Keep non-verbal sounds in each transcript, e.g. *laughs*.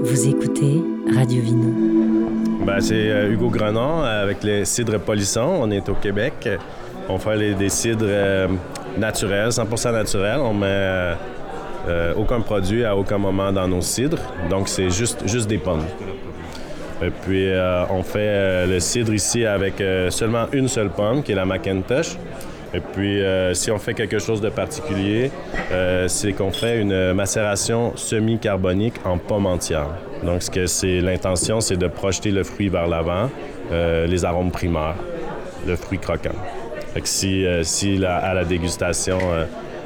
Vous écoutez Radio Vino. Ben, c'est euh, Hugo Grenon avec les cidres polissons. On est au Québec. On fait des cidres euh, naturels, 100% naturels. On met euh, aucun produit à aucun moment dans nos cidres. Donc, c'est juste, juste des pommes. Et puis, on fait le cidre ici avec seulement une seule pomme, qui est la Macintosh. Et puis, euh, si on fait quelque chose de particulier, euh, c'est qu'on fait une macération semi-carbonique en pomme entière. Donc, ce que c'est l'intention, c'est de projeter le fruit vers l'avant, euh, les arômes primaires, le fruit croquant. Fait que si, euh, si à la dégustation,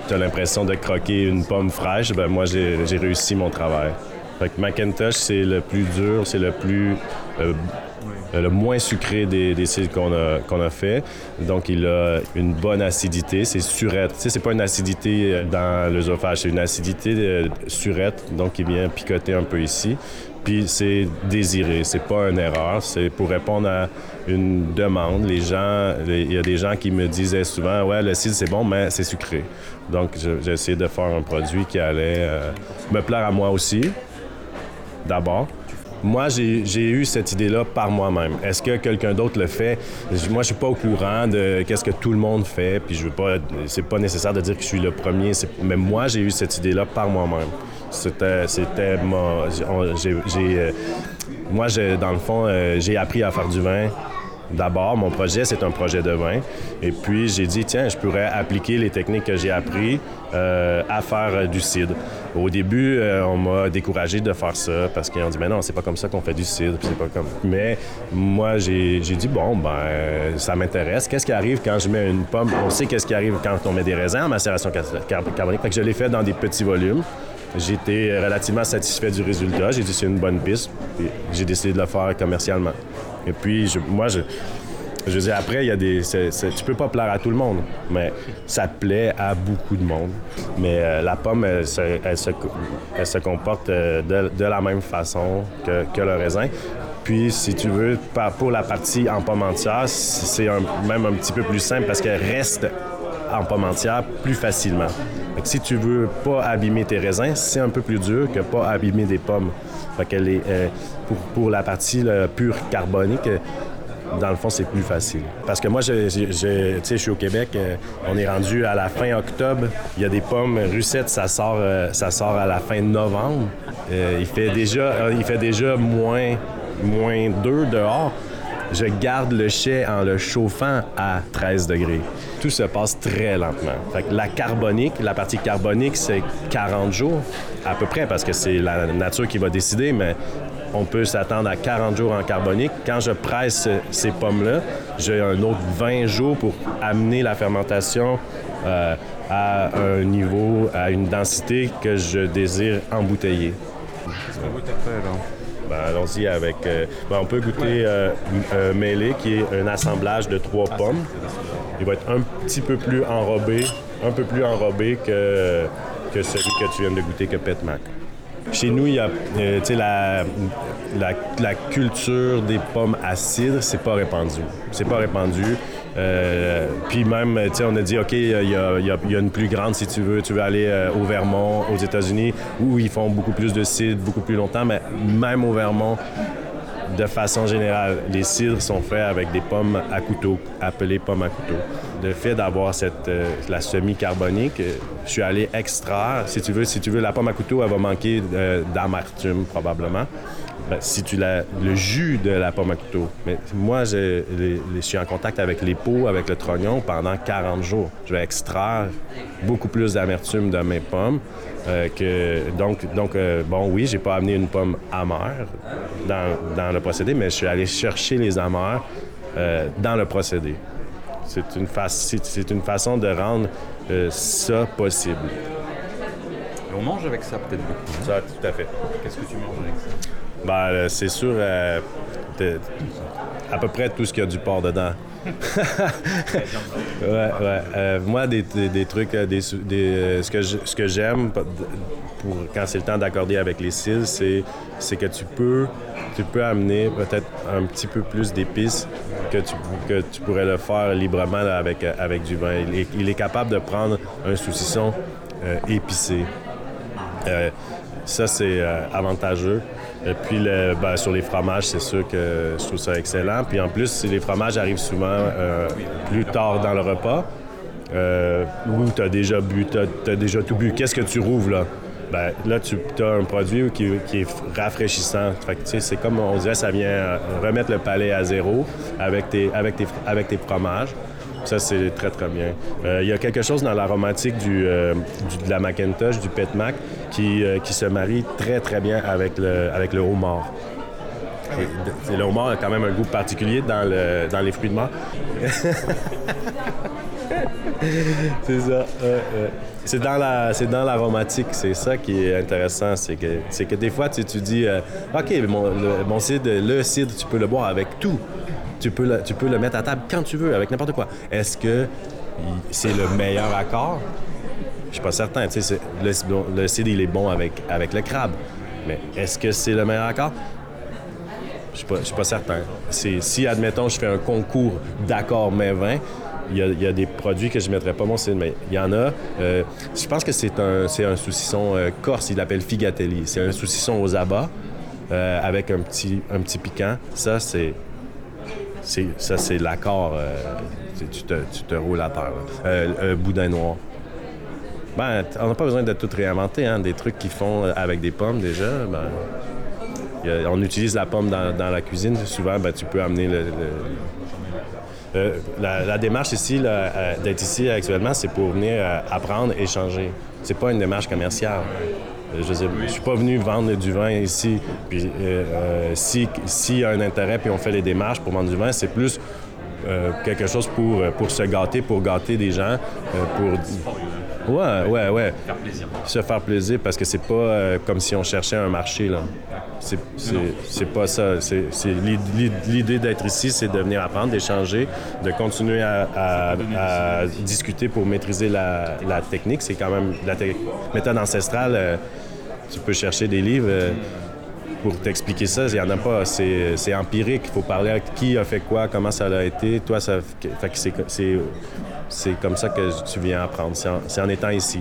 tu as l'impression de croquer une pomme fraîche, ben moi, j'ai réussi mon travail. Fait que Macintosh, c'est le plus dur, c'est le plus... euh, le moins sucré des, des cidres qu'on a, qu'on a fait. Donc, il a une bonne acidité. C'est surette. Tu sais, c'est pas une acidité euh, dans l'œsophage, c'est une acidité euh, surette, donc qui vient picoter un peu ici. Puis c'est désiré, c'est pas une erreur, c'est pour répondre à une demande. Les gens, il y a des gens qui me disaient souvent, ouais, le cidre c'est bon, mais c'est sucré. Donc j'ai essayé de faire un produit qui allait euh, me plaire à moi aussi, d'abord. Moi, j'ai eu cette idée-là par moi-même. Est-ce que quelqu'un d'autre le fait? Je- Moi, je suis pas au courant de qu'est-ce que tout le monde fait, puis je veux pas... C'est pas nécessaire de dire que je suis le premier, mais moi, j'ai eu cette idée-là par moi-même. C'était... C'était j'ai- euh, Moi, j'ai- dans le fond, euh, j'ai appris à faire du vin D'abord, mon projet, c'est un projet de vin. Et puis, j'ai dit, tiens, je pourrais appliquer les techniques que j'ai apprises euh, à faire euh, du cidre. Au début, euh, on m'a découragé de faire ça parce qu'ils ont dit, mais non, c'est pas comme ça qu'on fait du cidre. puis pas comme... Mais moi, j'ai dit, bon, ben, ça m'intéresse. Qu'est-ce qui arrive quand je mets une pomme? On sait qu'est-ce qui arrive quand on met des raisins en macération car- car- carbonique. Fait que je l'ai fait dans des petits volumes. J'étais relativement satisfait du résultat. J'ai dit c'est une bonne piste. J'ai décidé de le faire commercialement. Et puis, je- moi, je, je veux dire, après, il y a des. tu peux pas plaire à tout le monde, mais ça plaît à beaucoup de monde. Mais euh, la pomme, elle se, elle se, comporte euh, de, de la même façon que, que le raisin. Puis, si tu veux, pour la partie en pomme entière, c'est même un petit peu plus simple parce qu'elle reste en pomme entière plus facilement. Que si tu veux pas abîmer tes raisins, c'est un peu plus dur que pas abîmer des pommes. Fait est, euh, pour, la partie pure carbonique, euh, dans le fond, c'est plus facile. Parce que moi, je, suis au Québec, euh, on est rendu à la fin octobre. Il y a des pommes russette, ça sort, ça sort à la fin novembre. Il, fait déjà, il moins, moins 2 dehors. Je garde le chai en le chauffant à 13 degrés. Tout se passe très lentement. Fait que la carbonique, la partie carbonique, c'est 40 jours à peu près parce que c'est la nature qui va décider, mais on peut s'attendre à 40 jours en carbonique. Quand je presse ces pommes-là, j'ai un autre 20 jours pour amener la fermentation euh, à un niveau, à une densité que je désire embouteiller. Ben, allons-y avec. euh, ben, on peut goûter euh, euh, mêlé, qui est un assemblage de trois pommes. Il va être un petit peu plus enrobé, un peu plus enrobé que, que celui que tu viens de goûter, que Petmac. Chez nous, il y a, euh, tu sais, la, la, la culture des pommes à cidre, c'est pas répandu. C'est pas répandu. Euh, puis même, tu sais, on a dit, OK, il y a, une plus grande si tu veux. Tu veux aller euh, au Vermont, aux États-Unis, où ils font beaucoup plus de cidre, beaucoup plus longtemps. Mais même au Vermont, de façon générale, les cidres sont faits avec des pommes à couteau, appelées pommes à couteau. Le fait d'avoir cette euh, la semi-carbonique, je suis allé extraire. Si tu veux, si tu veux, la pomme à couteau, elle va manquer d'amertume probablement. Ben, si tu la, le jus de la pomme à couteau. Mais moi, je, les- les- je suis en contact avec les peaux, avec le trognon pendant 40 jours. Je vais extraire beaucoup plus d'amertume de mes pommes. euh, que, donc, donc euh, bon, oui, j'ai pas amené une pomme amère dans, dans le procédé, mais je suis allé chercher les amères euh, dans le procédé. C'est une, fa- c'est- une façon de rendre ça possible. On mange avec ça peut-être beaucoup. Ça, tout à fait. Qu'est-ce que tu manges avec ça? Ben, euh, c'est sûr, euh, à peu près tout ce qu'il y a du porc dedans. *laughs* ouais, ouais. Euh, moi, des, des- trucs, des, des, ce que j'aime pour quand c'est le temps d'accorder avec les cils, c'est, que tu peux, tu peux amener peut-être un petit peu plus d'épices que tu, que tu pourrais le faire librement avec, avec du vin. Il est, capable de prendre un saucisson épicé. Ça, c'est avantageux. Et puis, le, ben, sur les fromages, c'est sûr que je trouve ça excellent. Puis en plus, les fromages arrivent souvent euh, plus tard dans le repas, euh, ou tu as déjà bu, tu déjà tout bu, qu'est-ce que tu rouvres là? Ben, là, tu as un produit qui, est rafraîchissant. C'est comme on dirait, ça vient euh, remettre le palais à zéro avec tes fromages. Ça, c'est très, très bien. Euh, Il y a quelque chose dans l'aromatique du, euh, du- de la Macintosh, du Pet Mac, qui, euh, qui se marie très, très bien avec le, avec le homard. Le homard a quand même un goût particulier dans, le, dans les fruits de mer. *laughs* c'est ça. C'est dans la, c'est dans l'aromatique, c'est ça qui est intéressant, c'est que, c'est que des fois tu, tu dis, ok, mon, mon cidre, le cidre, tu peux le boire avec tout, tu peux le, tu peux le mettre à table quand tu veux, avec n'importe quoi. Est-ce que c'est le meilleur accord? Je suis pas certain. Le, le cidre il est bon avec, avec le crabe, mais est-ce que c'est le meilleur accord? Je suis pas, suis pas certain. Si, admettons, je fais un concours d'accords mais vin, il y, a, il y a des produits que je ne mettrais pas mon cidre, mais il y en a. Euh, je pense que c'est un, un saucisson euh, corse, il l'appelle figatelli. C'est un saucisson aux abats euh, avec un petit, un petit piquant. Ça, c'est, ça, c'est l'accord. euh, tu, te, roules à terre. Euh, un boudin noir. Ben, on n'a pas besoin de tout réinventer. Hein? Des trucs qu'ils font euh, avec des pommes déjà, ben, on utilise la pomme dans, la cuisine. Souvent, ben, tu peux amener le. Euh, la, démarche ici, euh, d'être ici actuellement, c'est pour venir euh, apprendre, échanger. C'est pas une démarche commerciale. Euh, Je je suis pas venu vendre du vin ici. Puis euh, euh, si s'il y a un intérêt, puis on fait les démarches pour vendre du vin, c'est plus euh, quelque chose pour, pour se gâter, pour gâter des gens, Ouais, ouais, ouais. Faire plaisir. Se faire plaisir parce que c'est pas euh, comme si on cherchait un marché, là. C'est, pas ça. C'est, c'est l'i- l'i- l'idée d'être ici, c'est de venir apprendre, d'échanger, de continuer à, à- à discuter pour maîtriser la, la technique. C'est quand même la méthode ancestrale. euh, tu peux chercher des livres. euh, pour t'expliquer ça, il n'y en a pas. C'est, empirique. Il faut parler avec qui a fait quoi, comment ça a été. Toi, ça fait que c'est, comme ça que tu viens apprendre. C'est en, étant ici.